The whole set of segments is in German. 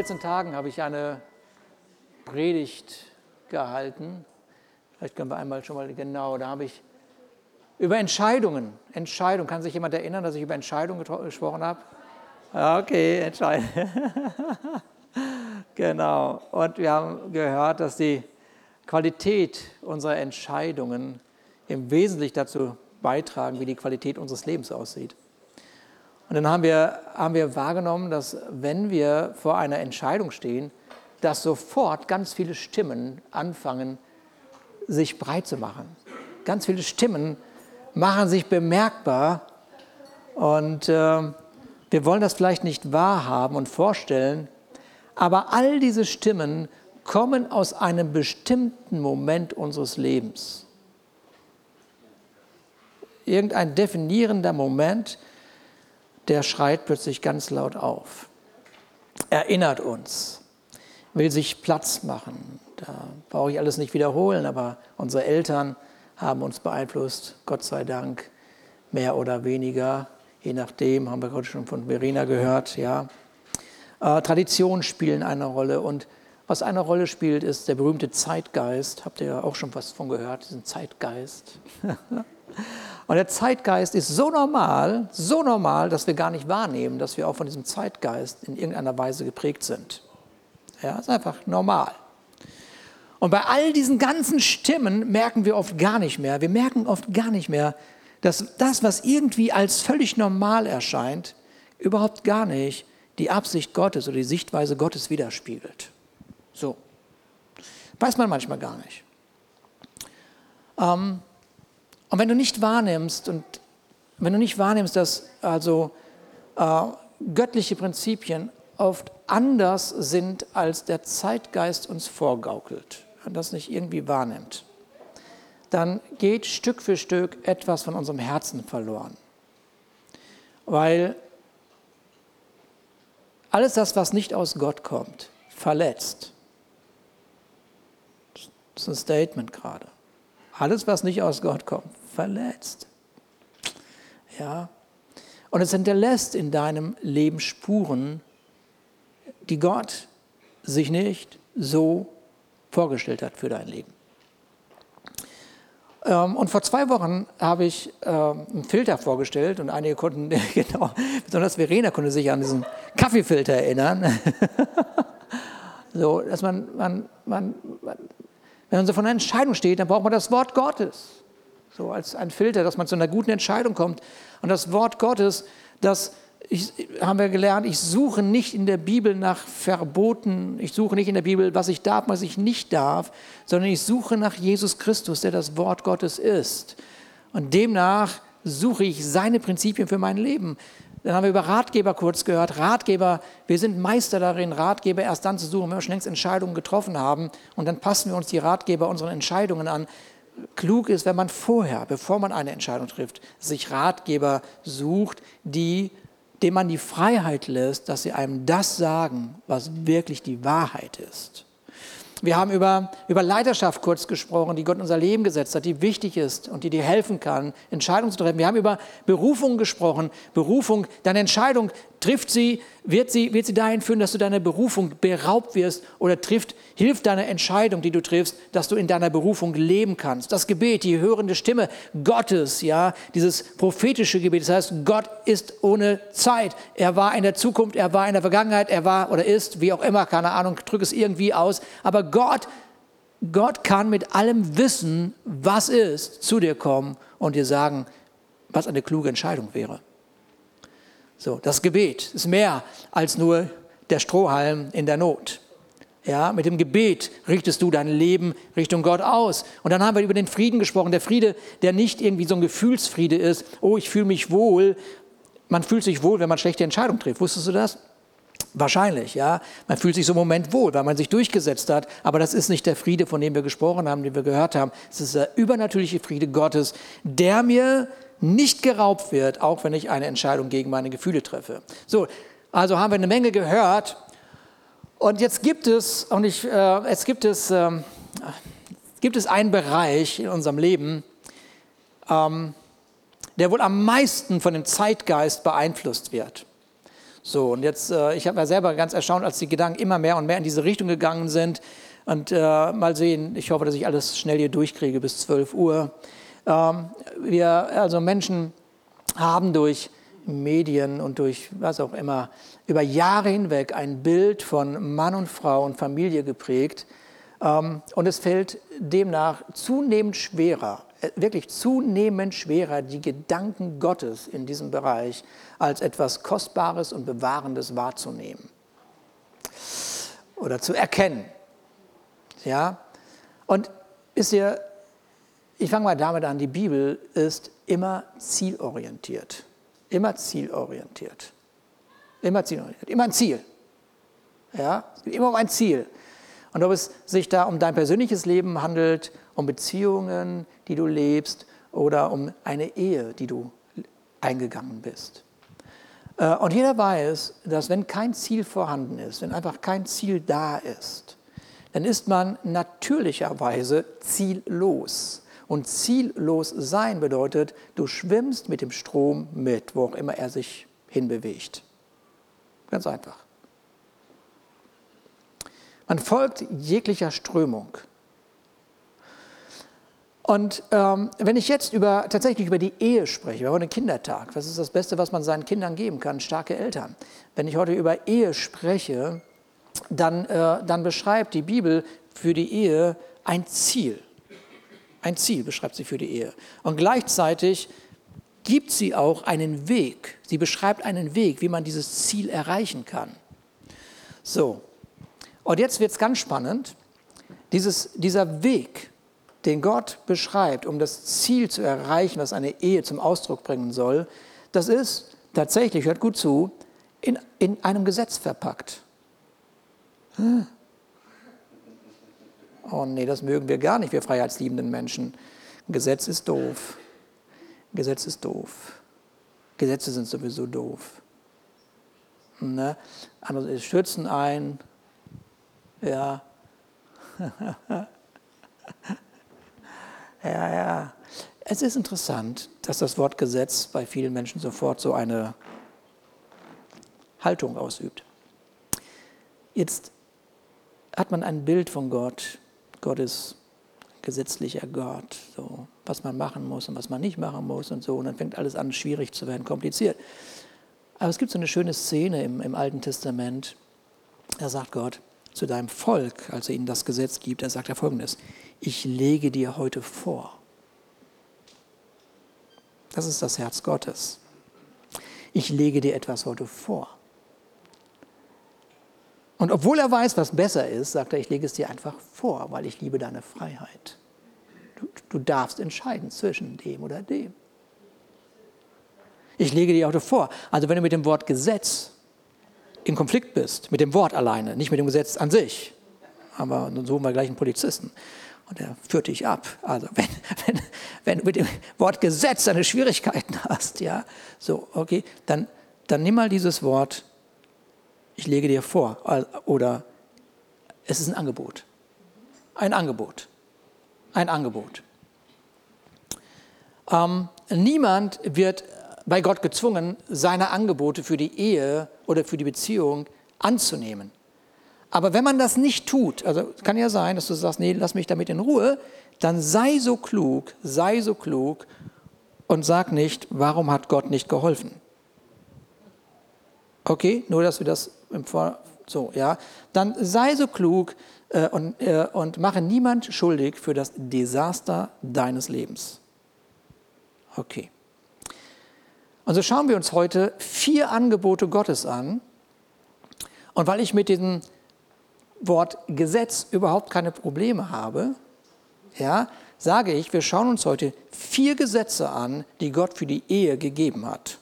14 Tagen habe ich eine Predigt gehalten. Vielleicht können wir einmal schon mal genau, da habe ich über Entscheidungen, Entscheidung, kann sich jemand erinnern, dass ich über Entscheidungen gesprochen habe? Okay, Entscheidung. genau. Und wir haben gehört, dass die Qualität unserer Entscheidungen im Wesentlichen dazu beitragen, wie die Qualität unseres Lebens aussieht. Und dann haben wir, haben wir wahrgenommen, dass wenn wir vor einer Entscheidung stehen, dass sofort ganz viele Stimmen anfangen, sich breit zu machen. Ganz viele Stimmen machen sich bemerkbar und äh, wir wollen das vielleicht nicht wahrhaben und vorstellen, aber all diese Stimmen kommen aus einem bestimmten Moment unseres Lebens. Irgendein definierender Moment, der schreit plötzlich ganz laut auf, erinnert uns, will sich Platz machen. Da brauche ich alles nicht wiederholen, aber unsere Eltern haben uns beeinflusst, Gott sei Dank, mehr oder weniger, je nachdem, haben wir gerade schon von Verena gehört, ja. Äh, Traditionen spielen eine Rolle und was eine Rolle spielt, ist der berühmte Zeitgeist. Habt ihr ja auch schon was von gehört, diesen Zeitgeist. und der Zeitgeist ist so normal, so normal, dass wir gar nicht wahrnehmen, dass wir auch von diesem Zeitgeist in irgendeiner Weise geprägt sind. Ja, ist einfach normal. Und bei all diesen ganzen Stimmen merken wir oft gar nicht mehr, wir merken oft gar nicht mehr, dass das, was irgendwie als völlig normal erscheint, überhaupt gar nicht die Absicht Gottes oder die Sichtweise Gottes widerspiegelt. So. Weiß man manchmal gar nicht. Ähm, und wenn du nicht wahrnimmst und wenn du nicht wahrnimmst, dass also äh, göttliche Prinzipien oft anders sind, als der Zeitgeist uns vorgaukelt, und das nicht irgendwie wahrnimmt, dann geht Stück für Stück etwas von unserem Herzen verloren. Weil alles das, was nicht aus Gott kommt, verletzt. Das ist ein Statement gerade. Alles, was nicht aus Gott kommt, verletzt. Ja. Und es hinterlässt in deinem Leben Spuren, die Gott sich nicht so vorgestellt hat für dein Leben. Ähm, und vor zwei Wochen habe ich ähm, einen Filter vorgestellt und einige konnten, genau, besonders Verena konnte sich an diesen Kaffeefilter erinnern. so, dass man, man, man, wenn man so von einer Entscheidung steht, dann braucht man das Wort Gottes. So als ein Filter, dass man zu einer guten Entscheidung kommt. Und das Wort Gottes, das ich, haben wir gelernt, ich suche nicht in der Bibel nach Verboten, ich suche nicht in der Bibel, was ich darf, was ich nicht darf, sondern ich suche nach Jesus Christus, der das Wort Gottes ist. Und demnach suche ich seine Prinzipien für mein Leben. Dann haben wir über Ratgeber kurz gehört. Ratgeber, wir sind Meister darin, Ratgeber erst dann zu suchen, wenn wir schon längst Entscheidungen getroffen haben. Und dann passen wir uns die Ratgeber unseren Entscheidungen an. Klug ist, wenn man vorher, bevor man eine Entscheidung trifft, sich Ratgeber sucht, die dem man die Freiheit lässt, dass sie einem das sagen, was wirklich die Wahrheit ist. Wir haben über, über Leiterschaft kurz gesprochen, die Gott in unser Leben gesetzt hat, die wichtig ist und die dir helfen kann, Entscheidungen zu treffen. Wir haben über Berufung gesprochen. Berufung, deine Entscheidung trifft sie, wird sie, wird sie dahin führen, dass du deiner Berufung beraubt wirst oder trifft, hilft deine Entscheidung, die du triffst, dass du in deiner Berufung leben kannst. Das Gebet, die hörende Stimme Gottes, ja, dieses prophetische Gebet, das heißt, Gott ist ohne Zeit. Er war in der Zukunft, er war in der Vergangenheit, er war oder ist, wie auch immer, keine Ahnung, drücke es irgendwie aus, aber Gott, Gott kann mit allem Wissen, was ist, zu dir kommen und dir sagen, was eine kluge Entscheidung wäre. So, das Gebet ist mehr als nur der Strohhalm in der Not. Ja, mit dem Gebet richtest du dein Leben Richtung Gott aus. Und dann haben wir über den Frieden gesprochen. Der Friede, der nicht irgendwie so ein Gefühlsfriede ist. Oh, ich fühle mich wohl. Man fühlt sich wohl, wenn man schlechte Entscheidungen trifft. Wusstest du das? Wahrscheinlich, ja. Man fühlt sich so im Moment wohl, weil man sich durchgesetzt hat. Aber das ist nicht der Friede, von dem wir gesprochen haben, den wir gehört haben. Es ist der übernatürliche Friede Gottes, der mir nicht geraubt wird, auch wenn ich eine Entscheidung gegen meine Gefühle treffe. So, also haben wir eine Menge gehört. Und jetzt gibt es, und ich, äh, es gibt es, äh, gibt es einen Bereich in unserem Leben, ähm, der wohl am meisten von dem Zeitgeist beeinflusst wird. So, und jetzt, äh, ich habe ja selber ganz erstaunt, als die Gedanken immer mehr und mehr in diese Richtung gegangen sind. Und äh, mal sehen, ich hoffe, dass ich alles schnell hier durchkriege bis 12 Uhr. Ähm, wir, also Menschen haben durch Medien und durch was auch immer über Jahre hinweg ein Bild von Mann und Frau und Familie geprägt. Ähm, und es fällt demnach zunehmend schwerer, äh, wirklich zunehmend schwerer, die Gedanken Gottes in diesem Bereich als etwas Kostbares und Bewahrendes wahrzunehmen oder zu erkennen. Ja? Und ist ihr, ich fange mal damit an, die Bibel ist immer zielorientiert. Immer zielorientiert. Immer zielorientiert. Immer ein Ziel. Ja? Es geht immer um ein Ziel. Und ob es sich da um dein persönliches Leben handelt, um Beziehungen, die du lebst oder um eine Ehe, die du eingegangen bist. Äh, und jeder weiß, dass wenn kein Ziel vorhanden ist, wenn einfach kein Ziel da ist, dann ist man natürlicherweise ziellos. Und ziellos sein bedeutet, du schwimmst mit dem Strom mit, wo auch immer er sich hinbewegt. Ganz einfach. Man folgt jeglicher Strömung. Und ähm, wenn ich jetzt über, tatsächlich über die Ehe spreche, wir haben einen Kindertag, was ist das Beste, was man seinen Kindern geben kann? Starke Eltern. Wenn ich heute über Ehe spreche, dann, äh, dann beschreibt die Bibel für die Ehe ein Ziel. Ein Ziel beschreibt sie für die Ehe. Und gleichzeitig gibt sie auch einen Weg. Sie beschreibt einen Weg, wie man dieses Ziel erreichen kann. So, und jetzt wird es ganz spannend. Dieses, dieser Weg, den Gott beschreibt, um das Ziel zu erreichen, was eine Ehe zum Ausdruck bringen soll, das ist tatsächlich, hört gut zu, in, in einem Gesetz verpackt. Oh nee, das mögen wir gar nicht, wir freiheitsliebenden Menschen. Gesetz ist doof. Gesetz ist doof. Gesetze sind sowieso doof. Ne? Andere schützen ein. Ja. ja, ja. Es ist interessant, dass das Wort Gesetz bei vielen Menschen sofort so eine Haltung ausübt. Jetzt hat man ein Bild von Gott. Gott ist gesetzlicher Gott, so, was man machen muss und was man nicht machen muss und so. Und dann fängt alles an, schwierig zu werden, kompliziert. Aber es gibt so eine schöne Szene im, im Alten Testament. Da sagt Gott zu deinem Volk, als er ihnen das Gesetz gibt, da sagt er folgendes: Ich lege dir heute vor. Das ist das Herz Gottes. Ich lege dir etwas heute vor. Und obwohl er weiß, was besser ist, sagt er, ich lege es dir einfach vor, weil ich liebe deine Freiheit. Du, du darfst entscheiden zwischen dem oder dem. Ich lege dir auch vor. Also wenn du mit dem Wort Gesetz in Konflikt bist, mit dem Wort alleine, nicht mit dem Gesetz an sich, aber dann suchen wir gleich einen Polizisten und der führt dich ab. Also wenn, wenn, wenn du mit dem Wort Gesetz deine Schwierigkeiten hast, ja, so, okay, dann, dann nimm mal dieses Wort ich lege dir vor oder es ist ein Angebot. Ein Angebot. Ein Angebot. Ähm, niemand wird bei Gott gezwungen, seine Angebote für die Ehe oder für die Beziehung anzunehmen. Aber wenn man das nicht tut, also kann ja sein, dass du sagst, nee, lass mich damit in Ruhe, dann sei so klug, sei so klug und sag nicht, warum hat Gott nicht geholfen? Okay, nur dass wir das im Vor so, ja, dann sei so klug äh, und, äh, und mache niemand schuldig für das Desaster deines Lebens. Okay. Und so schauen wir uns heute vier Angebote Gottes an. Und weil ich mit diesem Wort Gesetz überhaupt keine Probleme habe, ja, sage ich, wir schauen uns heute vier Gesetze an, die Gott für die Ehe gegeben hat.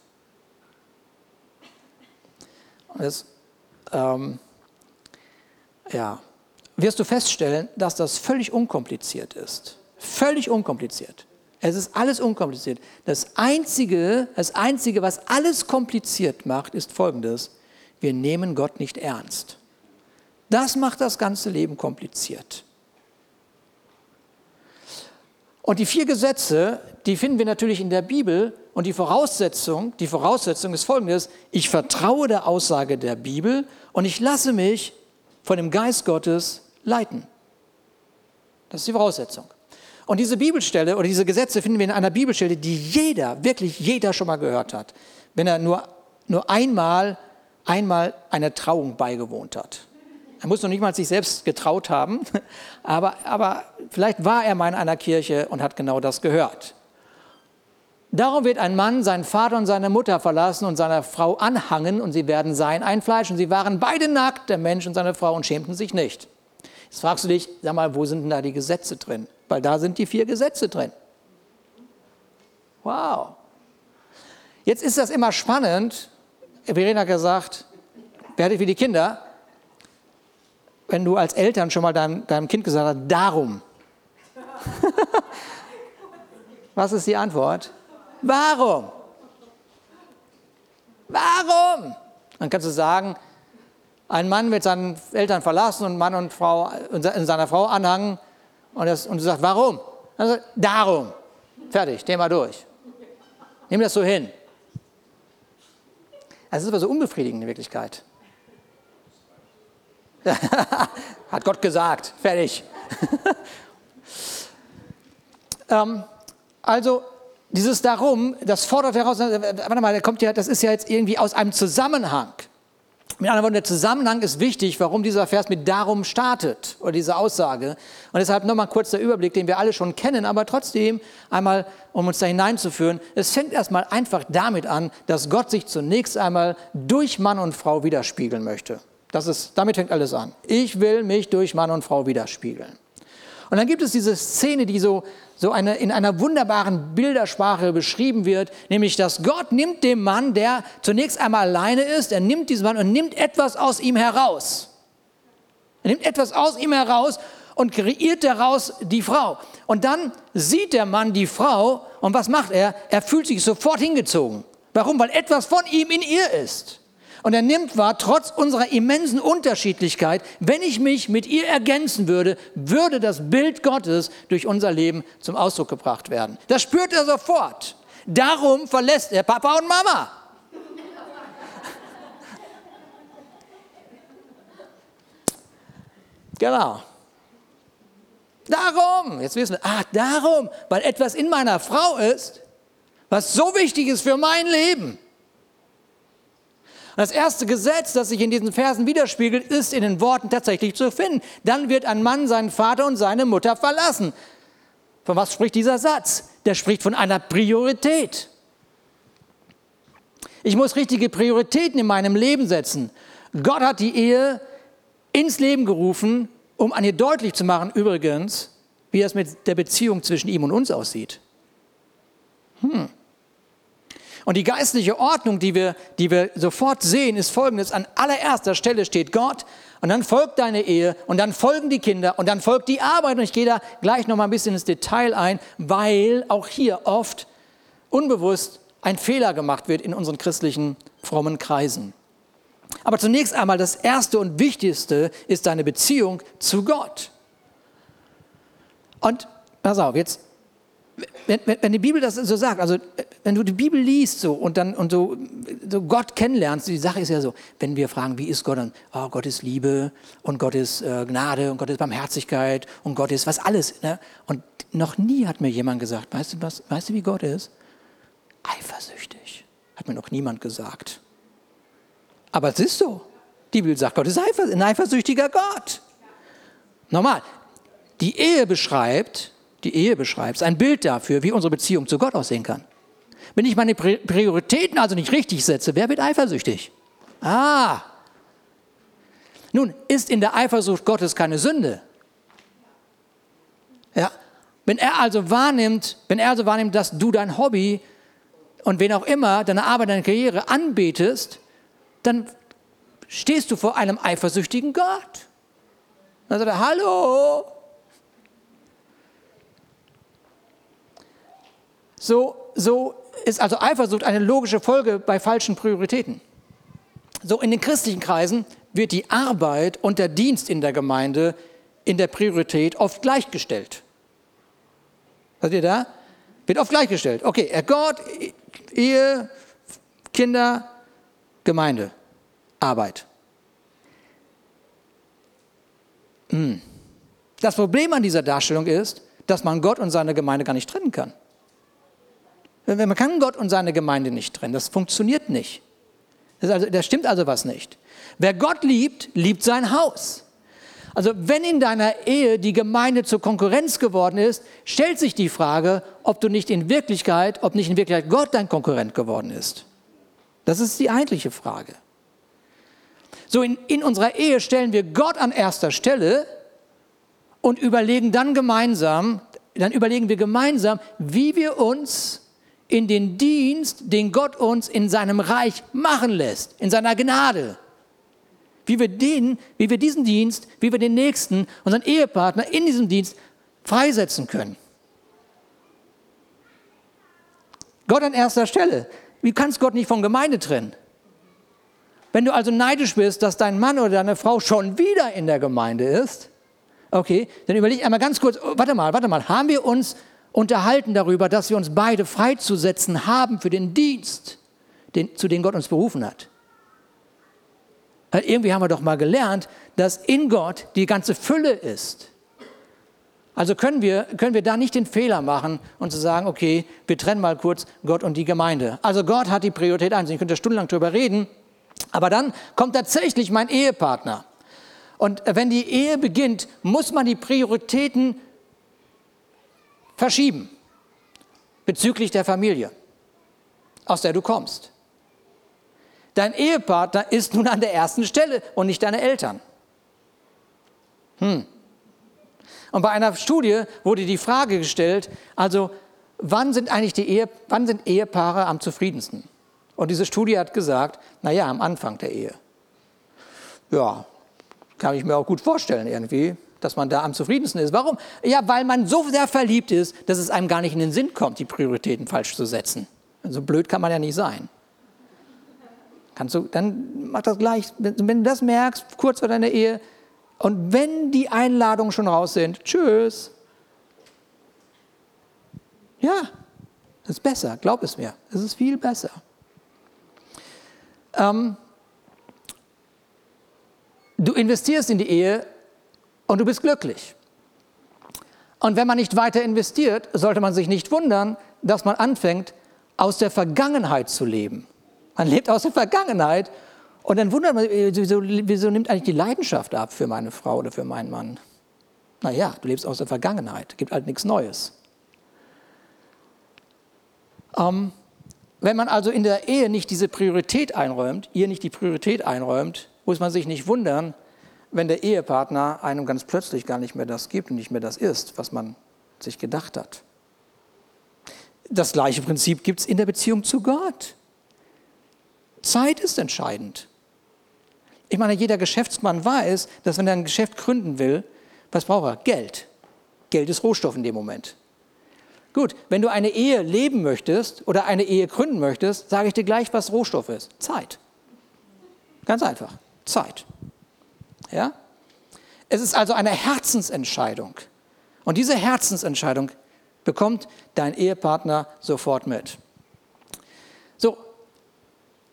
Das ähm, ja, wirst du feststellen, dass das völlig unkompliziert ist. Völlig unkompliziert. Es ist alles unkompliziert. Das Einzige, das Einzige, was alles kompliziert macht, ist Folgendes. Wir nehmen Gott nicht ernst. Das macht das ganze Leben kompliziert. Und die vier Gesetze, die finden wir natürlich in der Bibel. Und die Voraussetzung, die Voraussetzung ist folgendes. Ich vertraue der Aussage der Bibel und ich lasse mich von dem Geist Gottes leiten. Das ist die Voraussetzung. Und diese Bibelstelle oder diese Gesetze finden wir in einer Bibelstelle, die jeder, wirklich jeder schon mal gehört hat, wenn er nur, nur einmal, einmal einer Trauung beigewohnt hat. Er muss noch nicht mal sich selbst getraut haben, aber, aber vielleicht war er mal in einer Kirche und hat genau das gehört. Darum wird ein Mann seinen Vater und seine Mutter verlassen und seiner Frau anhangen und sie werden sein ein Fleisch. Und sie waren beide nackt, der Mensch und seine Frau, und schämten sich nicht. Jetzt fragst du dich, sag mal, wo sind denn da die Gesetze drin? Weil da sind die vier Gesetze drin. Wow. Jetzt ist das immer spannend. Verena hat gesagt, werdet wie die Kinder, wenn du als Eltern schon mal deinem, deinem Kind gesagt hast, darum. Was ist die Antwort? Warum? Warum? Dann kannst du sagen, ein Mann wird seinen Eltern verlassen und Mann und Frau in seiner Frau anhangen und, das, und du sagst, warum? Also, darum. Fertig, Thema durch. Nimm das so hin. Es ist aber so unbefriedigend in Wirklichkeit. Hat Gott gesagt. Fertig. ähm, also dieses Darum, das fordert heraus, warte mal, kommt ja, das ist ja jetzt irgendwie aus einem Zusammenhang. Mit anderen Worten, der Zusammenhang ist wichtig, warum dieser Vers mit darum startet oder diese Aussage. Und deshalb nochmal kurz der Überblick, den wir alle schon kennen, aber trotzdem einmal, um uns da hineinzuführen. Es fängt erstmal einfach damit an, dass Gott sich zunächst einmal durch Mann und Frau widerspiegeln möchte. Das ist, damit fängt alles an. Ich will mich durch Mann und Frau widerspiegeln. Und dann gibt es diese Szene, die so, so eine, in einer wunderbaren Bildersprache beschrieben wird, nämlich dass Gott nimmt dem Mann, der zunächst einmal alleine ist, er nimmt diesen Mann und nimmt etwas aus ihm heraus. Er nimmt etwas aus ihm heraus und kreiert daraus die Frau. Und dann sieht der Mann die Frau und was macht er? Er fühlt sich sofort hingezogen. Warum? Weil etwas von ihm in ihr ist. Und er nimmt wahr, trotz unserer immensen Unterschiedlichkeit, wenn ich mich mit ihr ergänzen würde, würde das Bild Gottes durch unser Leben zum Ausdruck gebracht werden. Das spürt er sofort. Darum verlässt er Papa und Mama. Genau. Darum, jetzt wissen wir, ach, darum, weil etwas in meiner Frau ist, was so wichtig ist für mein Leben. Das erste Gesetz, das sich in diesen Versen widerspiegelt, ist in den Worten tatsächlich zu finden. Dann wird ein Mann seinen Vater und seine Mutter verlassen. Von was spricht dieser Satz? Der spricht von einer Priorität. Ich muss richtige Prioritäten in meinem Leben setzen. Gott hat die Ehe ins Leben gerufen, um an ihr deutlich zu machen, übrigens, wie es mit der Beziehung zwischen ihm und uns aussieht. Hm. Und die geistliche Ordnung, die wir, die wir sofort sehen, ist folgendes. An allererster Stelle steht Gott und dann folgt deine Ehe und dann folgen die Kinder und dann folgt die Arbeit. Und ich gehe da gleich noch mal ein bisschen ins Detail ein, weil auch hier oft unbewusst ein Fehler gemacht wird in unseren christlichen frommen Kreisen. Aber zunächst einmal das Erste und Wichtigste ist deine Beziehung zu Gott. Und pass auf, jetzt wenn, wenn, die Bibel das so sagt, also wenn du die Bibel liest so und dann und so, so, Gott kennenlernst, die Sache ist ja so, wenn wir fragen, wie ist Gott, dann, oh, Gott ist Liebe und Gott ist äh, Gnade und Gott ist Barmherzigkeit und Gott ist was alles. Ne? Und noch nie hat mir jemand gesagt, weißt du was, weißt du, wie Gott ist? Eifersüchtig. Hat mir noch niemand gesagt. Aber es ist so. Die Bibel sagt, Gott ist ein eifersüchtiger Gott. Normal. Die Ehe beschreibt, die Ehe beschreibst, ein Bild dafür, wie unsere Beziehung zu Gott aussehen kann. Wenn ich meine Prioritäten also nicht richtig setze, wer wird eifersüchtig? Ah. Nun, ist in der Eifersucht Gottes keine Sünde. Ja. Wenn er also wahrnimmt, wenn er also wahrnimmt, dass du dein Hobby und wen auch immer, deine Arbeit, deine Karriere anbetest, dann stehst du vor einem eifersüchtigen Gott. Dann sagt er, hallo, So, so ist also Eifersucht eine logische Folge bei falschen Prioritäten. So in den christlichen Kreisen wird die Arbeit und der Dienst in der Gemeinde in der Priorität oft gleichgestellt. Seid ihr da? Wird oft gleichgestellt. Okay, Gott, Ehe, Kinder, Gemeinde, Arbeit. Hm. Das Problem an dieser Darstellung ist, dass man Gott und seine Gemeinde gar nicht trennen kann. Man kann Gott und seine Gemeinde nicht trennen. Das funktioniert nicht. Das, also, da stimmt also was nicht. Wer Gott liebt, liebt sein Haus. Also wenn in deiner Ehe die Gemeinde zur Konkurrenz geworden ist, stellt sich die Frage, ob du nicht in Wirklichkeit, ob nicht in Wirklichkeit Gott dein Konkurrent geworden ist. Das ist die eigentliche Frage. So in, in unserer Ehe stellen wir Gott an erster Stelle und überlegen dann gemeinsam, dann überlegen wir gemeinsam, wie wir uns in den Dienst, den Gott uns in seinem Reich machen lässt, in seiner Gnade. Wie wir, den, wie wir diesen Dienst, wie wir den Nächsten, unseren Ehepartner in diesem Dienst freisetzen können. Gott an erster Stelle. Wie kannst Gott nicht von Gemeinde trennen? Wenn du also neidisch bist, dass dein Mann oder deine Frau schon wieder in der Gemeinde ist, okay, dann überleg einmal ganz kurz, oh, warte mal, warte mal, haben wir uns unterhalten darüber, dass wir uns beide freizusetzen haben für den Dienst, den, zu dem Gott uns berufen hat? Weil irgendwie haben wir doch mal gelernt, dass in Gott die ganze Fülle ist. Also können wir, können wir da nicht den Fehler machen und zu sagen, okay, wir trennen mal kurz Gott und die Gemeinde. Also Gott hat die Priorität eins. Ich könnte stundenlang darüber reden, aber dann kommt tatsächlich mein Ehepartner. Und wenn die Ehe beginnt, muss man die Prioritäten verschieben bezüglich der Familie, aus der du kommst. Dein Ehepartner ist nun an der ersten Stelle und nicht deine Eltern. Hm. Und bei einer Studie wurde die Frage gestellt, also wann sind eigentlich die Ehe, wann sind Ehepaare am zufriedensten? Und diese Studie hat gesagt, naja, am Anfang der Ehe. Ja, kann ich mir auch gut vorstellen irgendwie, dass man da am zufriedensten ist. Warum? Ja, weil man so sehr verliebt ist, dass es einem gar nicht in den Sinn kommt, die Prioritäten falsch zu setzen. So blöd kann man ja nicht sein. Kannst du, dann mach das gleich, wenn du das merkst, kurz vor deiner Ehe, und wenn die Einladungen schon raus sind, tschüss. Ja, das ist besser, glaub es mir. Es ist viel besser. Ähm, du investierst in die Ehe und du bist glücklich. Und wenn man nicht weiter investiert, sollte man sich nicht wundern, dass man anfängt, aus der Vergangenheit zu leben. Man lebt aus der Vergangenheit und dann wundert man, wieso, wieso nimmt eigentlich die Leidenschaft ab für meine Frau oder für meinen Mann? Naja, du lebst aus der Vergangenheit, gibt halt nichts Neues. Ähm, wenn man also in der Ehe nicht diese Priorität einräumt, ihr nicht die Priorität einräumt, muss man sich nicht wundern, wenn der Ehepartner einem ganz plötzlich gar nicht mehr das gibt und nicht mehr das ist, was man sich gedacht hat. Das gleiche Prinzip gibt es in der Beziehung zu Gott. Zeit ist entscheidend. Ich meine, jeder Geschäftsmann weiß, dass wenn er ein Geschäft gründen will, was braucht er? Geld. Geld ist Rohstoff in dem Moment. Gut, wenn du eine Ehe leben möchtest oder eine Ehe gründen möchtest, sage ich dir gleich, was Rohstoff ist. Zeit. Ganz einfach. Zeit. Ja? Es ist also eine Herzensentscheidung. Und diese Herzensentscheidung bekommt dein Ehepartner sofort mit. So,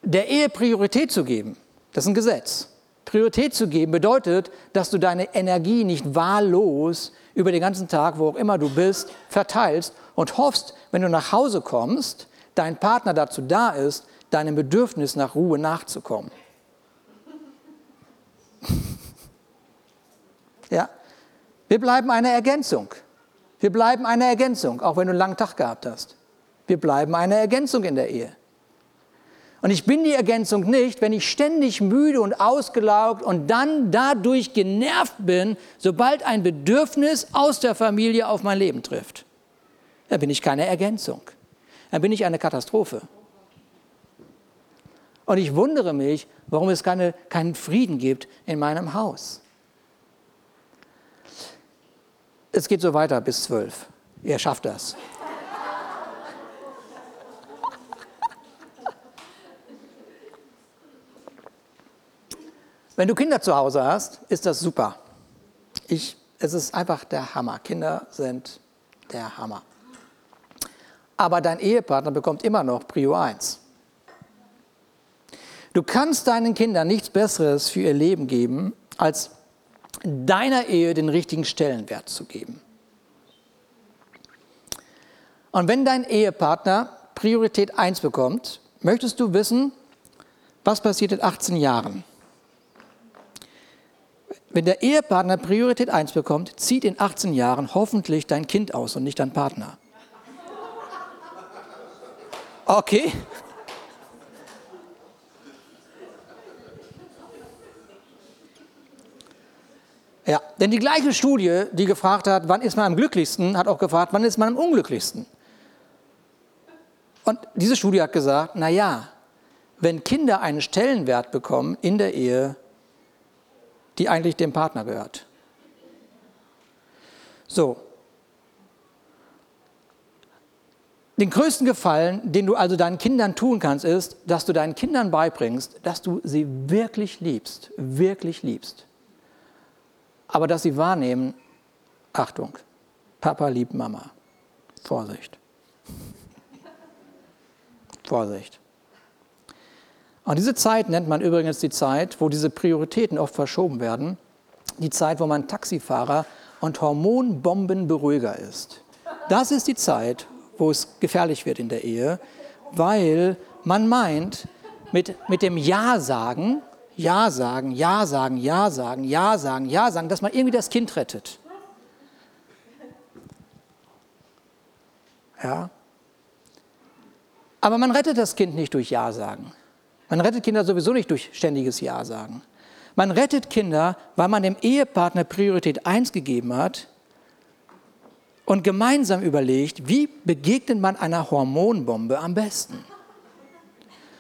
der Ehe Priorität zu geben, das ist ein Gesetz. Priorität zu geben bedeutet, dass du deine Energie nicht wahllos über den ganzen Tag, wo auch immer du bist, verteilst und hoffst, wenn du nach Hause kommst, dein Partner dazu da ist, deinem Bedürfnis nach Ruhe nachzukommen. Ja? Wir bleiben eine Ergänzung. Wir bleiben eine Ergänzung, auch wenn du einen langen Tag gehabt hast. Wir bleiben eine Ergänzung in der Ehe. Und ich bin die Ergänzung nicht, wenn ich ständig müde und ausgelaugt und dann dadurch genervt bin, sobald ein Bedürfnis aus der Familie auf mein Leben trifft. Dann bin ich keine Ergänzung. Dann bin ich eine Katastrophe. Und ich wundere mich, warum es keine, keinen Frieden gibt in meinem Haus. Es geht so weiter bis zwölf. Ihr schafft das. Wenn du Kinder zu Hause hast, ist das super. Ich, es ist einfach der Hammer. Kinder sind der Hammer. aber dein Ehepartner bekommt immer noch Prio 1. Du kannst deinen Kindern nichts Besseres für ihr Leben geben, als deiner Ehe den richtigen Stellenwert zu geben. Und wenn dein Ehepartner Priorität 1 bekommt, möchtest du wissen, was passiert in 18 Jahren? Wenn der Ehepartner Priorität 1 bekommt, zieht in 18 Jahren hoffentlich dein Kind aus und nicht dein Partner. Okay. Ja, denn die gleiche Studie, die gefragt hat, wann ist man am glücklichsten, hat auch gefragt, wann ist man am unglücklichsten. Und diese Studie hat gesagt, na ja, wenn Kinder einen Stellenwert bekommen in der Ehe, die eigentlich dem Partner gehört. So. Den größten Gefallen, den du also deinen Kindern tun kannst, ist, dass du deinen Kindern beibringst, dass du sie wirklich liebst, wirklich liebst. Aber dass sie wahrnehmen, Achtung, Papa liebt Mama. Vorsicht. Vorsicht. Und diese Zeit nennt man übrigens die Zeit, wo diese Prioritäten oft verschoben werden. Die Zeit, wo man Taxifahrer und Hormonbombenberuhiger ist. Das ist die Zeit, wo es gefährlich wird in der Ehe, weil man meint, mit, mit dem Ja sagen, Ja sagen, Ja sagen, Ja sagen, Ja sagen, Ja sagen, dass man irgendwie das Kind rettet. Ja, aber man rettet das Kind nicht durch Ja sagen. Man rettet Kinder sowieso nicht durch ständiges Ja sagen. Man rettet Kinder, weil man dem Ehepartner Priorität 1 gegeben hat und gemeinsam überlegt, wie begegnet man einer Hormonbombe am besten.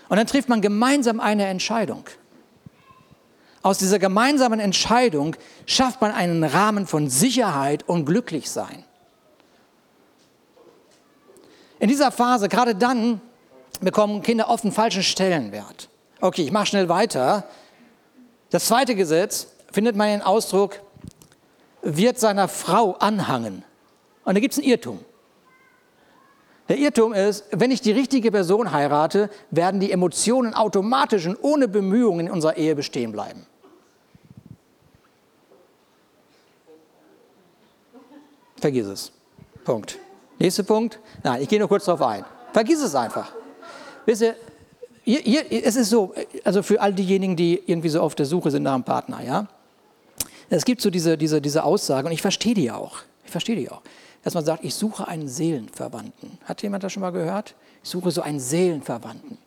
Und dann trifft man gemeinsam eine Entscheidung. Aus dieser gemeinsamen Entscheidung schafft man einen Rahmen von Sicherheit und Glücklichsein. In dieser Phase, gerade dann, bekommen Kinder oft einen falschen Stellenwert. Okay, ich mache schnell weiter. Das zweite Gesetz findet man den Ausdruck, wird seiner Frau anhangen. Und da gibt es einen Irrtum. Der Irrtum ist, wenn ich die richtige Person heirate, werden die Emotionen automatisch und ohne Bemühungen in unserer Ehe bestehen bleiben. Vergiss es. Punkt. Nächster Punkt. Nein, ich gehe nur kurz darauf ein. Vergiss es einfach. Wisst ihr, hier, hier, es ist so, also für all diejenigen, die irgendwie so auf der Suche sind nach einem Partner, ja. Es gibt so diese, diese, diese Aussage, und ich verstehe die auch. Ich verstehe die auch. Dass man sagt, ich suche einen Seelenverwandten. Hat jemand das schon mal gehört? Ich suche so einen Seelenverwandten.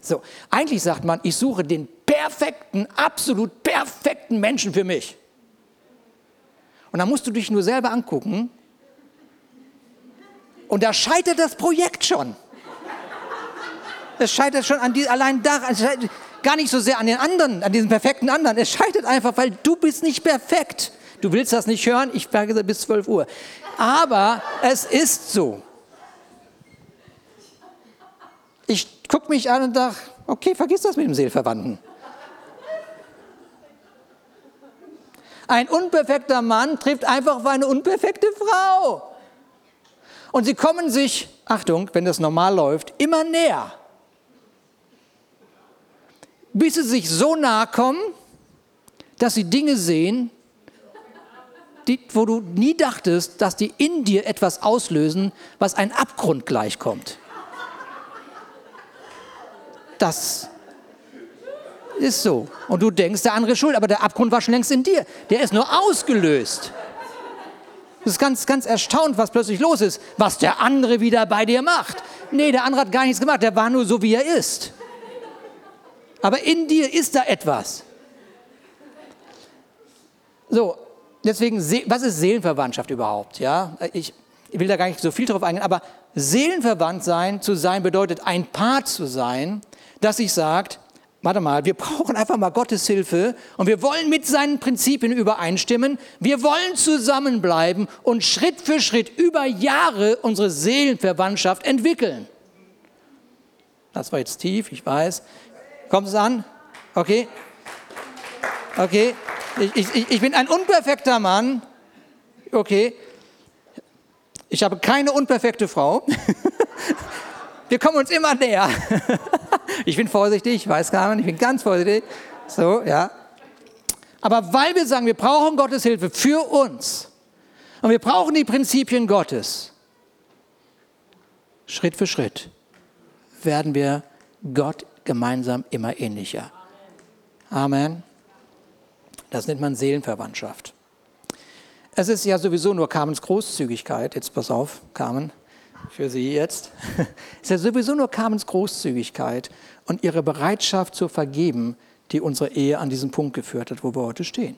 So, eigentlich sagt man, ich suche den perfekten, absolut perfekten Menschen für mich. Und dann musst du dich nur selber angucken. Und da scheitert das Projekt schon. Es scheitert schon an die, allein da, gar nicht so sehr an den anderen, an diesen perfekten anderen. Es scheitert einfach, weil du bist nicht perfekt. Du willst das nicht hören, ich sage bis 12 Uhr. Aber es ist so. Ich gucke mich an und sage, okay, vergiss das mit dem Seelverwandten. Ein unperfekter Mann trifft einfach auf eine unperfekte Frau. Und sie kommen sich, Achtung, wenn das normal läuft, immer näher bis sie sich so nahe kommen, dass sie Dinge sehen, die, wo du nie dachtest, dass die in dir etwas auslösen, was ein Abgrund gleichkommt. Das ist so. Und du denkst, der andere ist schuld, aber der Abgrund war schon längst in dir. Der ist nur ausgelöst. Du bist ganz, ganz erstaunt, was plötzlich los ist, was der andere wieder bei dir macht. Nee, der andere hat gar nichts gemacht, der war nur so, wie er ist. Aber in dir ist da etwas. So, deswegen, was ist Seelenverwandtschaft überhaupt? Ja, ich will da gar nicht so viel drauf eingehen, aber Seelenverwandt sein, zu sein, bedeutet ein Paar zu sein, das sich sagt, warte mal, wir brauchen einfach mal Gottes Hilfe und wir wollen mit seinen Prinzipien übereinstimmen. Wir wollen zusammenbleiben und Schritt für Schritt über Jahre unsere Seelenverwandtschaft entwickeln. Das war jetzt tief, ich weiß. Kommt es an? Okay? Okay? Ich, ich, ich bin ein unperfekter Mann. Okay? Ich habe keine unperfekte Frau. Wir kommen uns immer näher. Ich bin vorsichtig, ich weiß gar nicht, ich bin ganz vorsichtig. So, ja. Aber weil wir sagen, wir brauchen Gottes Hilfe für uns und wir brauchen die Prinzipien Gottes, Schritt für Schritt werden wir Gott gemeinsam immer ähnlicher. Amen. Das nennt man Seelenverwandtschaft. Es ist ja sowieso nur Carmens Großzügigkeit, jetzt pass auf, Carmen, für Sie jetzt. Ist ja sowieso nur Carmens Großzügigkeit und ihre Bereitschaft zu vergeben, die unsere Ehe an diesen Punkt geführt hat, wo wir heute stehen.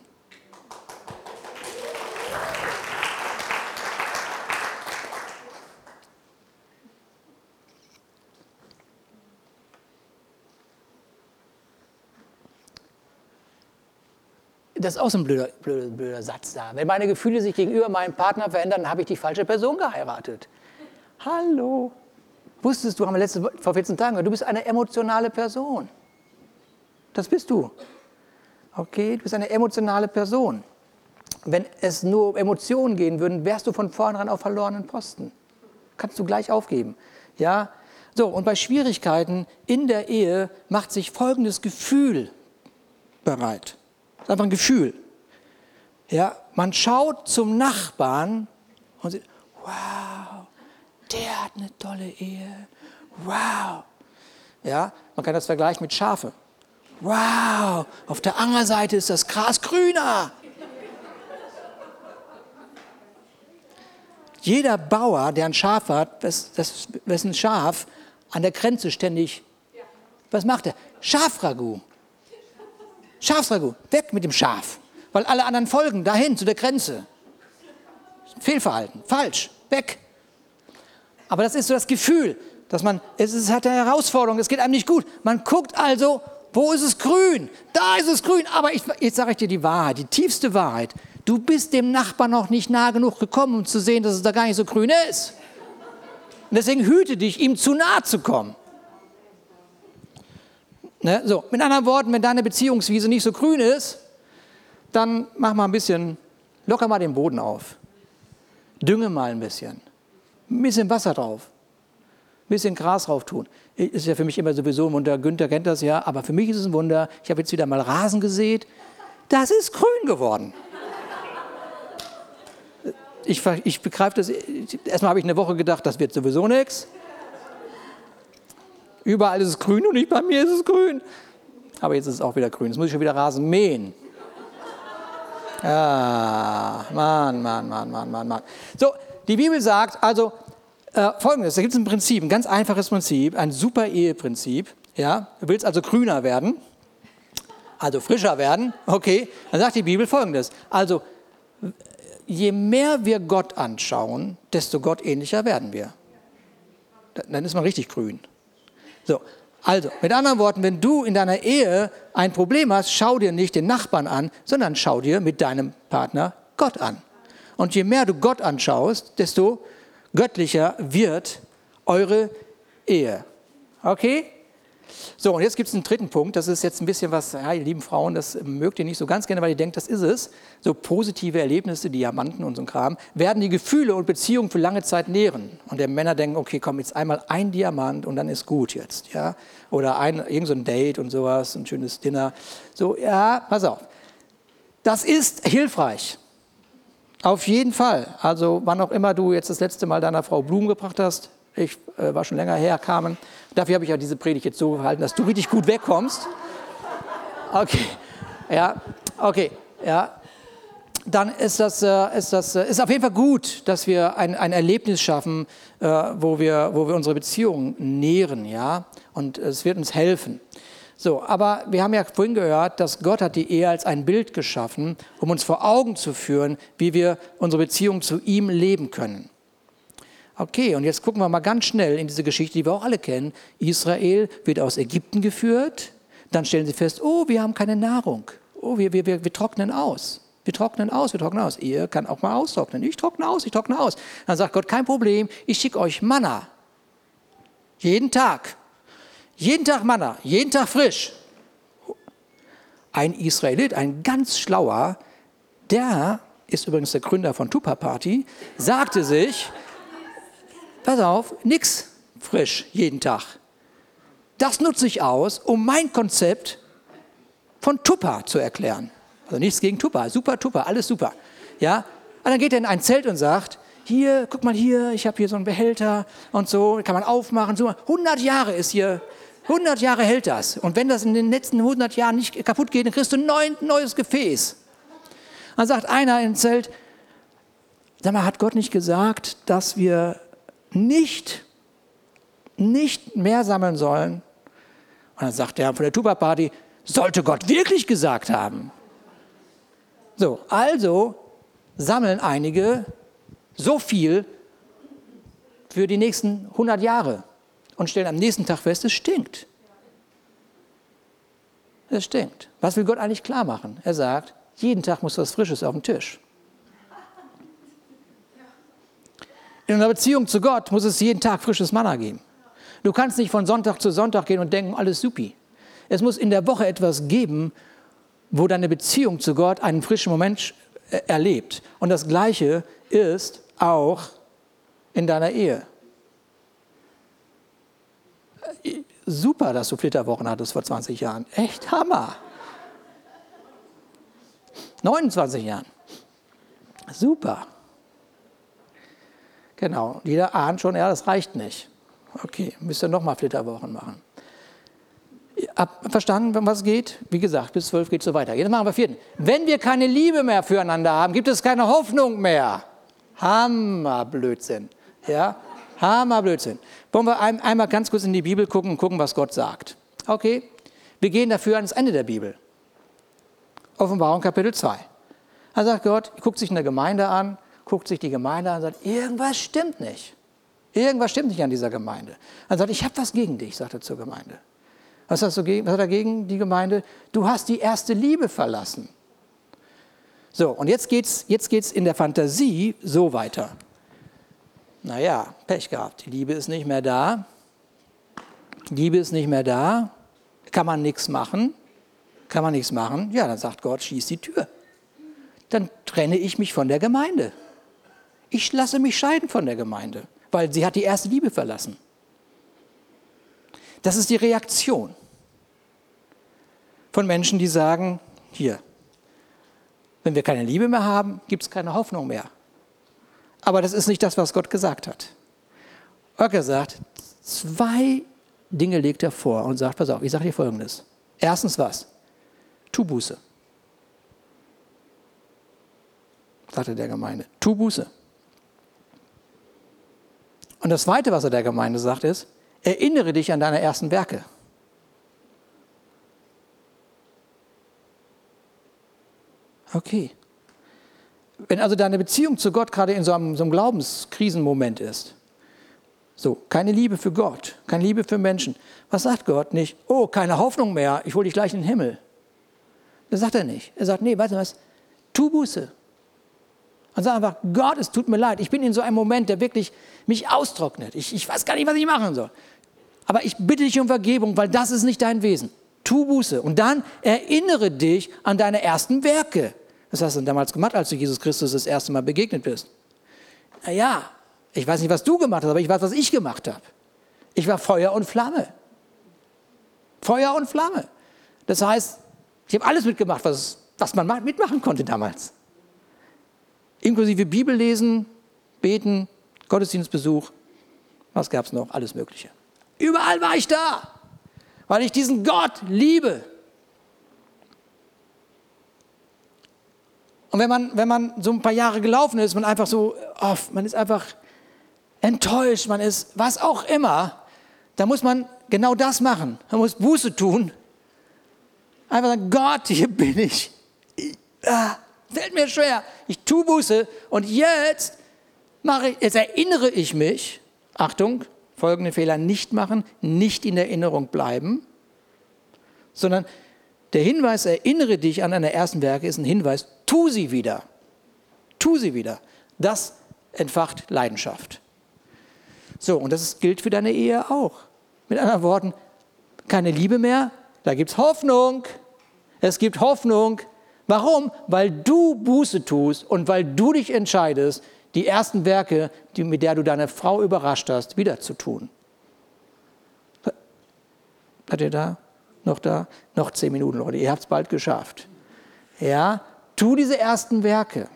das ist auch so ein blöder, blöder, blöder Satz da. Wenn meine Gefühle sich gegenüber meinem Partner verändern, dann habe ich die falsche Person geheiratet. Hallo. Wusstest du, haben wir letzte, vor 14 Tagen, du bist eine emotionale Person. Das bist du. Okay, du bist eine emotionale Person. Wenn es nur um Emotionen gehen würde, wärst du von vornherein auf verlorenen Posten. Kannst du gleich aufgeben. Ja? So, und bei Schwierigkeiten in der Ehe macht sich folgendes Gefühl bereit. Das ist einfach ein Gefühl. Ja, man schaut zum Nachbarn und sieht, wow, der hat eine tolle Ehe. Wow. Ja, man kann das vergleichen mit Schafe. Wow, auf der Angerseite ist das Gras grüner. Jeder Bauer, der ein Schaf hat, wessen Schaf an der Grenze ständig, was macht er? Schafragout. Schafsragout, weg mit dem Schaf, weil alle anderen folgen dahin zu der Grenze. Fehlverhalten, falsch, weg. Aber das ist so das Gefühl, dass man, es ist, hat eine Herausforderung, es geht einem nicht gut. Man guckt also, wo ist es grün? Da ist es grün. Aber ich, jetzt sage ich dir die Wahrheit, die tiefste Wahrheit. Du bist dem Nachbarn noch nicht nah genug gekommen, um zu sehen, dass es da gar nicht so grün ist. Und deswegen hüte dich, ihm zu nahe zu kommen. Ne? So, mit anderen Worten, wenn deine Beziehungswiese nicht so grün ist, dann mach mal ein bisschen, locker mal den Boden auf. Dünge mal ein bisschen. Ein bisschen Wasser drauf. Ein bisschen Gras drauf tun. Ist ja für mich immer sowieso ein Wunder. Günther kennt das ja, aber für mich ist es ein Wunder. Ich habe jetzt wieder mal Rasen gesät. Das ist grün geworden. Ich, ich begreife das. Erstmal habe ich eine Woche gedacht, das wird sowieso nichts. Überall ist es grün und nicht bei mir ist es grün. Aber jetzt ist es auch wieder grün. Jetzt muss ich schon wieder Rasen mähen. Ja, Mann, Mann, Mann, Mann, Mann, Mann. So, die Bibel sagt also äh, folgendes: Da gibt es ein Prinzip, ein ganz einfaches Prinzip, ein super Eheprinzip. Ja, du willst also grüner werden, also frischer werden. Okay, dann sagt die Bibel folgendes: Also, je mehr wir Gott anschauen, desto gottähnlicher werden wir. Dann ist man richtig grün. So, also, mit anderen Worten, wenn du in deiner Ehe ein Problem hast, schau dir nicht den Nachbarn an, sondern schau dir mit deinem Partner Gott an. Und je mehr du Gott anschaust, desto göttlicher wird eure Ehe. Okay? So, und jetzt gibt es einen dritten Punkt. Das ist jetzt ein bisschen was, ja, ihr lieben Frauen, das mögt ihr nicht so ganz gerne, weil ihr denkt, das ist es. So positive Erlebnisse, Diamanten und so ein Kram, werden die Gefühle und Beziehungen für lange Zeit nähren. Und der Männer denken, okay, komm, jetzt einmal ein Diamant und dann ist gut jetzt. Ja? Oder ein, irgend so ein Date und sowas, ein schönes Dinner. So, ja, pass auf. Das ist hilfreich. Auf jeden Fall. Also, wann auch immer du jetzt das letzte Mal deiner Frau Blumen gebracht hast, ich äh, war schon länger her, Carmen. Dafür habe ich ja diese Predigt jetzt so gehalten, dass du richtig gut wegkommst. Okay, ja, okay, ja. Dann ist das, äh, ist das äh, ist auf jeden Fall gut, dass wir ein, ein Erlebnis schaffen, äh, wo, wir, wo wir unsere Beziehungen nähren, ja. Und es wird uns helfen. So, aber wir haben ja vorhin gehört, dass Gott hat die Ehe als ein Bild geschaffen, um uns vor Augen zu führen, wie wir unsere Beziehung zu ihm leben können. Okay, und jetzt gucken wir mal ganz schnell in diese Geschichte, die wir auch alle kennen. Israel wird aus Ägypten geführt, dann stellen sie fest, oh, wir haben keine Nahrung. Oh, wir, wir, wir, wir trocknen aus. Wir trocknen aus, wir trocknen aus. Ihr kann auch mal austrocknen. Ich trockne aus, ich trockne aus. Dann sagt Gott, kein Problem, ich schicke euch Manna. Jeden Tag. Jeden Tag Manna, jeden Tag frisch. Ein Israelit, ein ganz schlauer, der ist übrigens der Gründer von Tupper Party, sagte sich, pass auf, nix. frisch, jeden Tag. Das nutze ich aus, um mein Konzept von Tupper zu erklären. Also nichts gegen Tupper, super Tupper, alles super. Ja? Und dann geht er in ein Zelt und sagt, hier, guck mal hier, ich habe hier so einen Behälter und so, kann man aufmachen. So, 100 Jahre ist hier, 100 Jahre hält das. Und wenn das in den letzten 100 Jahren nicht kaputt geht, dann kriegst du ein neues Gefäß. Dann sagt einer im Zelt, sag mal, hat Gott nicht gesagt, dass wir nicht, nicht mehr sammeln sollen? Und dann sagt der von der Tuba-Party, sollte Gott wirklich gesagt haben. So, also sammeln einige so viel für die nächsten 100 Jahre und stellen am nächsten Tag fest, es stinkt. Es stinkt. Was will Gott eigentlich klar machen? Er sagt, jeden Tag muss was Frisches auf den Tisch. In einer Beziehung zu Gott muss es jeden Tag frisches Manna geben. Du kannst nicht von Sonntag zu Sonntag gehen und denken, alles supi. Es muss in der Woche etwas geben, wo deine Beziehung zu Gott einen frischen Moment äh, erlebt. Und das Gleiche ist auch in deiner Ehe. Super, dass du Flitterwochen hattest vor 20 Jahren. Echt Hammer. 29 Jahren. Super. Genau. Jeder ahnt schon, ja, das reicht nicht. Okay, müsst ihr nochmal Flitterwochen machen. Verstanden, um was geht? Wie gesagt, bis zwölf geht es so weiter. Jetzt machen wir vierten. Wenn wir keine Liebe mehr füreinander haben, gibt es keine Hoffnung mehr. Hammerblödsinn. Ja? Hammerblödsinn. Wollen wir ein, einmal ganz kurz in die Bibel gucken und gucken, was Gott sagt. Okay? Wir gehen dafür ans Ende der Bibel. Offenbarung Kapitel 2. Da sagt Gott, guckt sich eine Gemeinde an, guckt sich die Gemeinde an und sagt, irgendwas stimmt nicht. Irgendwas stimmt nicht an dieser Gemeinde. Dann sagt, ich habe was gegen dich, sagt er zur Gemeinde. Was, hast du gegen, was hat er gegen die Gemeinde? Du hast die erste Liebe verlassen. So, und jetzt geht es jetzt geht's in der Fantasie so weiter. Naja, Pech gehabt. Die Liebe ist nicht mehr da. Liebe ist nicht mehr da. Kann man nichts machen. Kann man nichts machen. Ja, dann sagt Gott, schieß die Tür. Dann trenne ich mich von der Gemeinde. Ich lasse mich scheiden von der Gemeinde, weil sie hat die erste Liebe verlassen. Das ist die Reaktion von Menschen, die sagen, hier, wenn wir keine Liebe mehr haben, gibt es keine Hoffnung mehr. Aber das ist nicht das, was Gott gesagt hat. Ocker sagt, zwei Dinge legt er vor und sagt, pass auf, ich sage dir Folgendes. Erstens was? Tu Buße. Sagte der Gemeinde. Tu Buße. Und das Zweite, was er der Gemeinde sagt, ist, erinnere dich an deine ersten Werke. Okay. Wenn also deine Beziehung zu Gott gerade in so einem, so einem Glaubenskrisenmoment ist, so, keine Liebe für Gott, keine Liebe für Menschen, was sagt Gott nicht? Oh, keine Hoffnung mehr, ich hole dich gleich in den Himmel. Das sagt er nicht. Er sagt, nee, weißt du was, tu Buße. Und sag einfach, Gott, es tut mir leid, ich bin in so einem Moment, der wirklich mich austrocknet. Ich, ich weiß gar nicht, was ich machen soll. Aber ich bitte dich um Vergebung, weil das ist nicht dein Wesen. Tu Buße. Und dann erinnere dich an deine ersten Werke. Was hast du denn damals gemacht, als du Jesus Christus das erste Mal begegnet bist? Naja, ich weiß nicht, was du gemacht hast, aber ich weiß, was ich gemacht habe. Ich war Feuer und Flamme. Feuer und Flamme. Das heißt, ich habe alles mitgemacht, was, was man mitmachen konnte damals. Inklusive Bibel lesen, beten, Gottesdienstbesuch, was gab es noch? Alles Mögliche. Überall war ich da, weil ich diesen Gott liebe. Und wenn man, wenn man so ein paar Jahre gelaufen ist, man einfach so, oh, man ist einfach enttäuscht, man ist was auch immer, da muss man genau das machen. Man muss Buße tun. Einfach sagen, Gott, hier bin ich. ich ah, fällt mir schwer. Ich tue Buße und jetzt mache ich, jetzt erinnere ich mich, Achtung, folgende Fehler nicht machen, nicht in Erinnerung bleiben, sondern der Hinweis, erinnere dich an deine ersten Werke, ist ein Hinweis, tu sie wieder. Tu sie wieder. Das entfacht Leidenschaft. So, und das gilt für deine Ehe auch. Mit anderen Worten, keine Liebe mehr, da gibt es Hoffnung. Es gibt Hoffnung. Warum? Weil du Buße tust und weil du dich entscheidest, die ersten Werke, die, mit der du deine Frau überrascht hast, wieder zu tun. Seid ihr da? Noch da? Noch zehn Minuten, Leute. Ihr habt es bald geschafft. Ja, tu diese ersten Werke.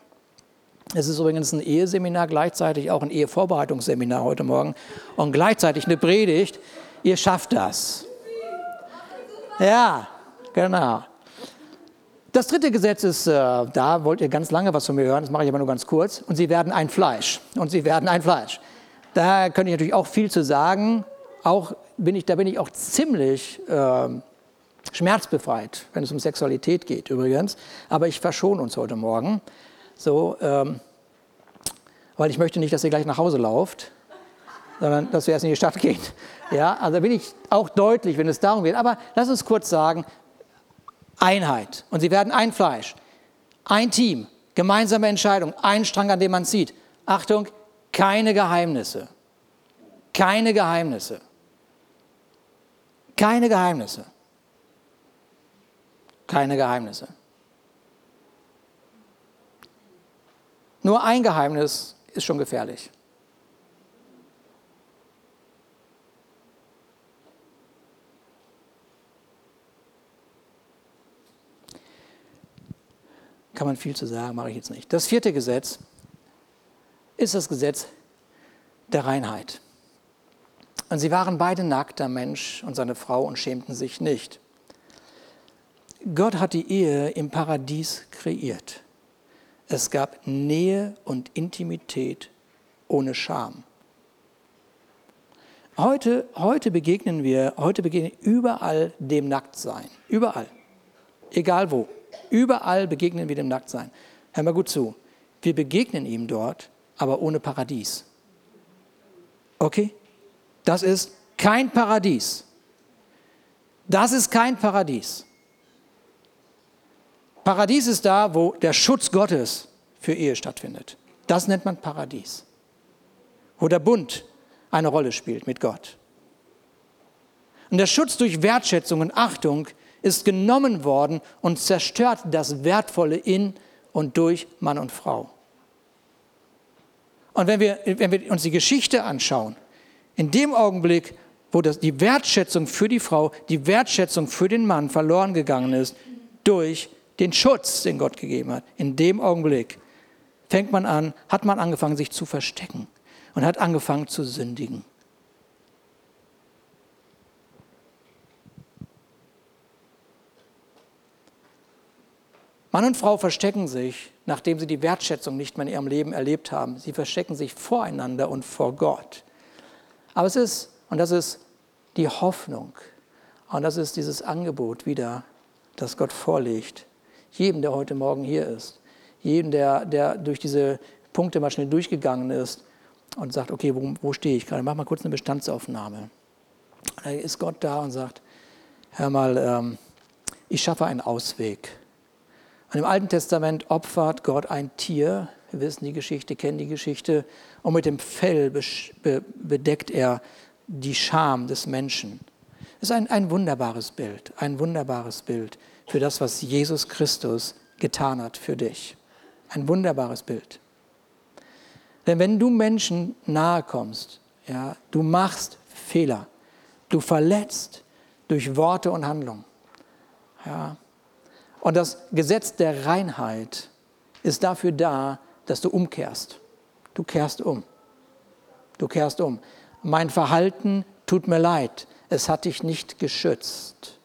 Es ist übrigens ein Eheseminar, gleichzeitig auch ein Ehevorbereitungsseminar heute Morgen und gleichzeitig eine Predigt. Ihr schafft das. Ja, genau. Das dritte Gesetz ist, äh, da wollt ihr ganz lange was von mir hören, das mache ich aber nur ganz kurz. Und sie werden ein Fleisch. Und sie werden ein Fleisch. Da könnte ich natürlich auch viel zu sagen. Auch bin ich, da bin ich auch ziemlich äh, schmerzbefreit, wenn es um Sexualität geht übrigens. Aber ich verschone uns heute Morgen. So, ähm, weil ich möchte nicht, dass ihr gleich nach Hause lauft, sondern dass wir erst in die Stadt gehen. Ja, also bin ich auch deutlich, wenn es darum geht. Aber lass uns kurz sagen, Einheit. Und sie werden ein Fleisch, ein Team, gemeinsame Entscheidung, ein Strang, an dem man zieht. Achtung, keine Geheimnisse. Keine Geheimnisse. Keine Geheimnisse. Keine Geheimnisse. Nur ein Geheimnis ist schon gefährlich. Kann man viel zu sagen, mache ich jetzt nicht. Das vierte Gesetz ist das Gesetz der Reinheit. Und sie waren beide nackt, der Mensch und seine Frau, und schämten sich nicht. Gott hat die Ehe im Paradies kreiert. Es gab Nähe und Intimität ohne Scham. Heute, heute begegnen wir, heute begegnen überall dem Nacktsein. Überall. Egal wo. Überall begegnen wir dem Nacktsein. Hör mal gut zu. Wir begegnen ihm dort, aber ohne Paradies. Okay? Das ist kein Paradies. Das ist kein Paradies. Paradies ist da, wo der Schutz Gottes für Ehe stattfindet. Das nennt man Paradies. Wo der Bund eine Rolle spielt mit Gott. Und der Schutz durch Wertschätzung und Achtung ist genommen worden und zerstört das Wertvolle in und durch Mann und Frau. Und wenn wir, wenn wir uns die Geschichte anschauen, in dem Augenblick, wo das, die Wertschätzung für die Frau, die Wertschätzung für den Mann verloren gegangen ist, durch den Schutz, den Gott gegeben hat, in dem Augenblick fängt man an, hat man angefangen, sich zu verstecken und hat angefangen zu sündigen. Mann und Frau verstecken sich, nachdem sie die Wertschätzung nicht mehr in ihrem Leben erlebt haben. Sie verstecken sich voreinander und vor Gott. Aber es ist, und das ist die Hoffnung, und das ist dieses Angebot wieder, das Gott vorlegt, jedem, der heute Morgen hier ist, jedem, der, der durch diese Punkte mal schnell durchgegangen ist und sagt, okay, wo, wo stehe ich gerade? Mach mal kurz eine Bestandsaufnahme. Da ist Gott da und sagt, hör mal, ähm, ich schaffe einen Ausweg. Und im Alten Testament opfert Gott ein Tier, wir wissen die Geschichte, kennen die Geschichte, und mit dem Fell bedeckt er die Scham des Menschen. Das ist ein, ein wunderbares Bild, ein wunderbares Bild für das, was Jesus Christus getan hat für dich. Ein wunderbares Bild. Denn wenn du Menschen nahe kommst, ja, du machst Fehler, du verletzt durch Worte und Handlungen, ja, und das Gesetz der Reinheit ist dafür da, dass du umkehrst. Du kehrst um. Du kehrst um. Mein Verhalten tut mir leid. Es hat dich nicht geschützt.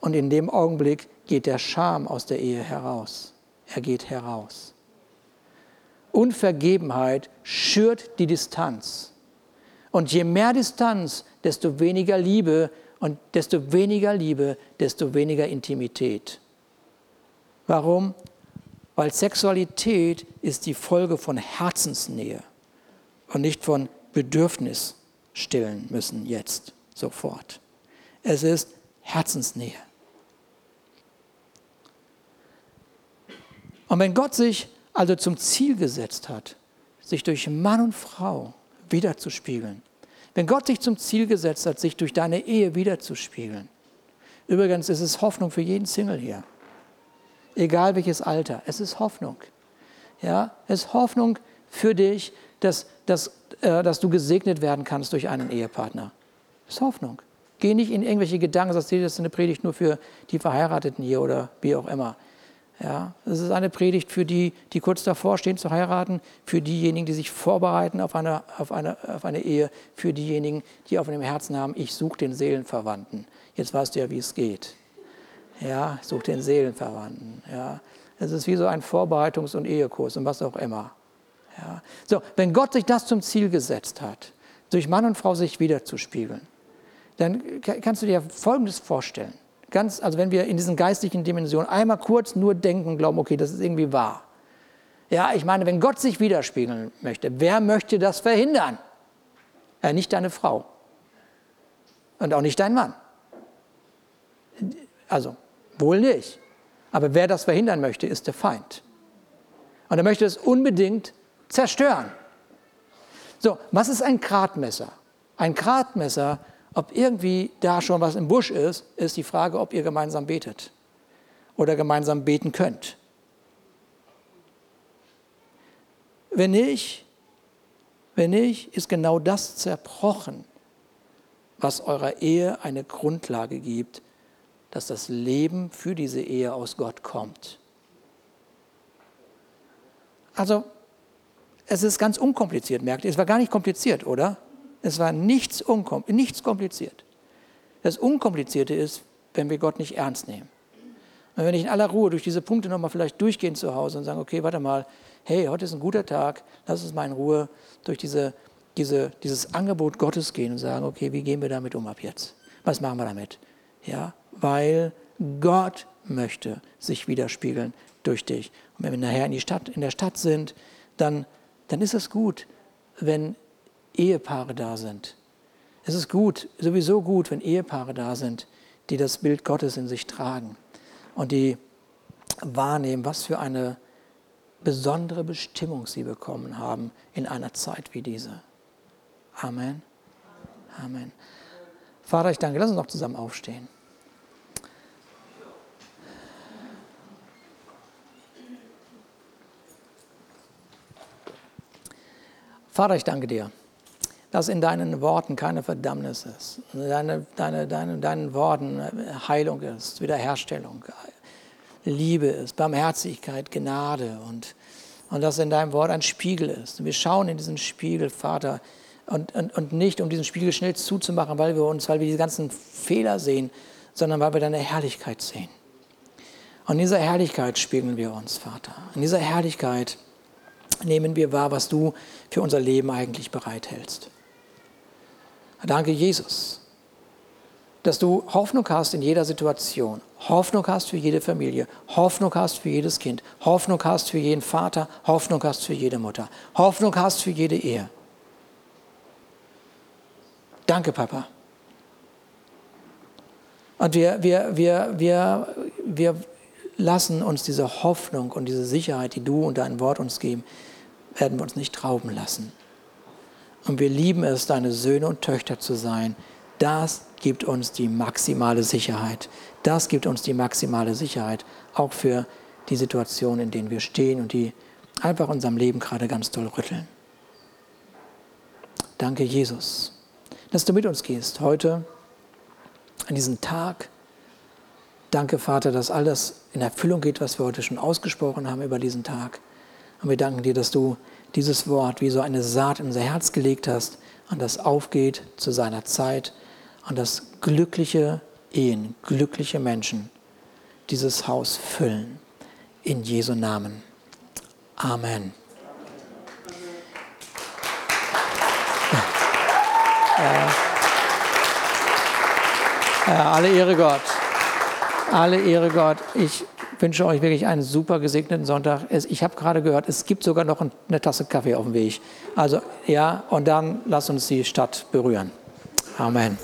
Und in dem Augenblick geht der Scham aus der Ehe heraus. Er geht heraus. Unvergebenheit schürt die Distanz. Und je mehr Distanz, desto weniger Liebe und desto weniger Liebe, desto weniger Intimität. Warum? Weil Sexualität ist die Folge von Herzensnähe und nicht von Bedürfnis stillen müssen jetzt, sofort. Es ist Herzensnähe. Und wenn Gott sich also zum Ziel gesetzt hat, sich durch Mann und Frau wiederzuspiegeln, wenn Gott sich zum Ziel gesetzt hat, sich durch deine Ehe wiederzuspiegeln, übrigens ist es Hoffnung für jeden Single hier egal welches Alter. Es ist Hoffnung. Ja, es ist Hoffnung für dich, dass, dass, äh, dass du gesegnet werden kannst durch einen Ehepartner. Es ist Hoffnung. Geh nicht in irgendwelche Gedanken, das ist eine Predigt nur für die Verheirateten hier oder wie auch immer. Ja, es ist eine Predigt für die, die kurz davor stehen zu heiraten, für diejenigen, die sich vorbereiten auf eine, auf eine, auf eine Ehe, für diejenigen, die auf dem Herzen haben, ich suche den Seelenverwandten. Jetzt weißt du ja, wie es geht. Ja, such den Seelenverwandten. Ja, es ist wie so ein Vorbereitungs- und Ehekurs und was auch immer. Ja. So, wenn Gott sich das zum Ziel gesetzt hat, durch Mann und Frau sich wiederzuspiegeln, dann kannst du dir Folgendes vorstellen. Ganz, also wenn wir in diesen geistlichen Dimensionen einmal kurz nur denken glauben, okay, das ist irgendwie wahr. Ja, ich meine, wenn Gott sich widerspiegeln möchte, wer möchte das verhindern? Ja, nicht deine Frau. Und auch nicht dein Mann. Also, wohl nicht. Aber wer das verhindern möchte, ist der Feind. Und er möchte es unbedingt zerstören. So, was ist ein Gradmesser? Ein Gradmesser, ob irgendwie da schon was im Busch ist, ist die Frage, ob ihr gemeinsam betet oder gemeinsam beten könnt. Wenn nicht, wenn nicht, ist genau das zerbrochen, was eurer Ehe eine Grundlage gibt, dass das Leben für diese Ehe aus Gott kommt. Also, es ist ganz unkompliziert, merkt ihr. Es war gar nicht kompliziert, oder? Es war nichts, unkom nichts kompliziert. Das Unkomplizierte ist, wenn wir Gott nicht ernst nehmen. Und wenn ich in aller Ruhe durch diese Punkte nochmal vielleicht durchgehen zu Hause und sagen, okay, warte mal, hey, heute ist ein guter Tag, lass uns mal in Ruhe durch diese, diese, dieses Angebot Gottes gehen und sagen, okay, wie gehen wir damit um ab jetzt? Was machen wir damit? Ja, weil Gott möchte sich widerspiegeln durch dich. Und wenn wir nachher in, die Stadt, in der Stadt sind, dann, dann ist es gut, wenn Ehepaare da sind. Es ist gut, sowieso gut, wenn Ehepaare da sind, die das Bild Gottes in sich tragen und die wahrnehmen, was für eine besondere Bestimmung sie bekommen haben in einer Zeit wie diese. Amen. Amen. Vater, ich danke, lass uns noch zusammen aufstehen. Vater, ich danke dir, dass in deinen Worten keine Verdammnis ist, deine, deine, deine, deinen Worten Heilung ist, Wiederherstellung, Liebe ist, Barmherzigkeit, Gnade und, und dass in deinem Wort ein Spiegel ist. Und wir schauen in diesen Spiegel, Vater, und, und, und nicht um diesen Spiegel schnell zuzumachen, weil wir uns, weil wir die ganzen Fehler sehen, sondern weil wir deine Herrlichkeit sehen. Und in dieser Herrlichkeit spiegeln wir uns, Vater. In dieser Herrlichkeit nehmen wir wahr, was du für unser Leben eigentlich bereithältst. Danke, Jesus, dass du Hoffnung hast in jeder Situation, Hoffnung hast für jede Familie, Hoffnung hast für jedes Kind, Hoffnung hast für jeden Vater, Hoffnung hast für jede Mutter, Hoffnung hast für jede Ehe. Danke, Papa. Und wir, wir, wir, wir, wir lassen uns diese Hoffnung und diese Sicherheit, die du und dein Wort uns geben, werden wir uns nicht trauben lassen. Und wir lieben es, deine Söhne und Töchter zu sein. Das gibt uns die maximale Sicherheit. Das gibt uns die maximale Sicherheit, auch für die Situationen, in denen wir stehen und die einfach unserem Leben gerade ganz toll rütteln. Danke, Jesus, dass du mit uns gehst heute an diesem Tag. Danke, Vater, dass all das in Erfüllung geht, was wir heute schon ausgesprochen haben über diesen Tag. Und wir danken dir, dass du dieses Wort wie so eine Saat in unser Herz gelegt hast und das aufgeht zu seiner Zeit und dass glückliche Ehen, glückliche Menschen dieses Haus füllen. In Jesu Namen. Amen. Ja, alle Ehre Gott. Alle Ehre Gott. Ich wünsche euch wirklich einen super gesegneten Sonntag. Ich habe gerade gehört, es gibt sogar noch eine Tasse Kaffee auf dem Weg. Also ja, und dann lasst uns die Stadt berühren. Amen.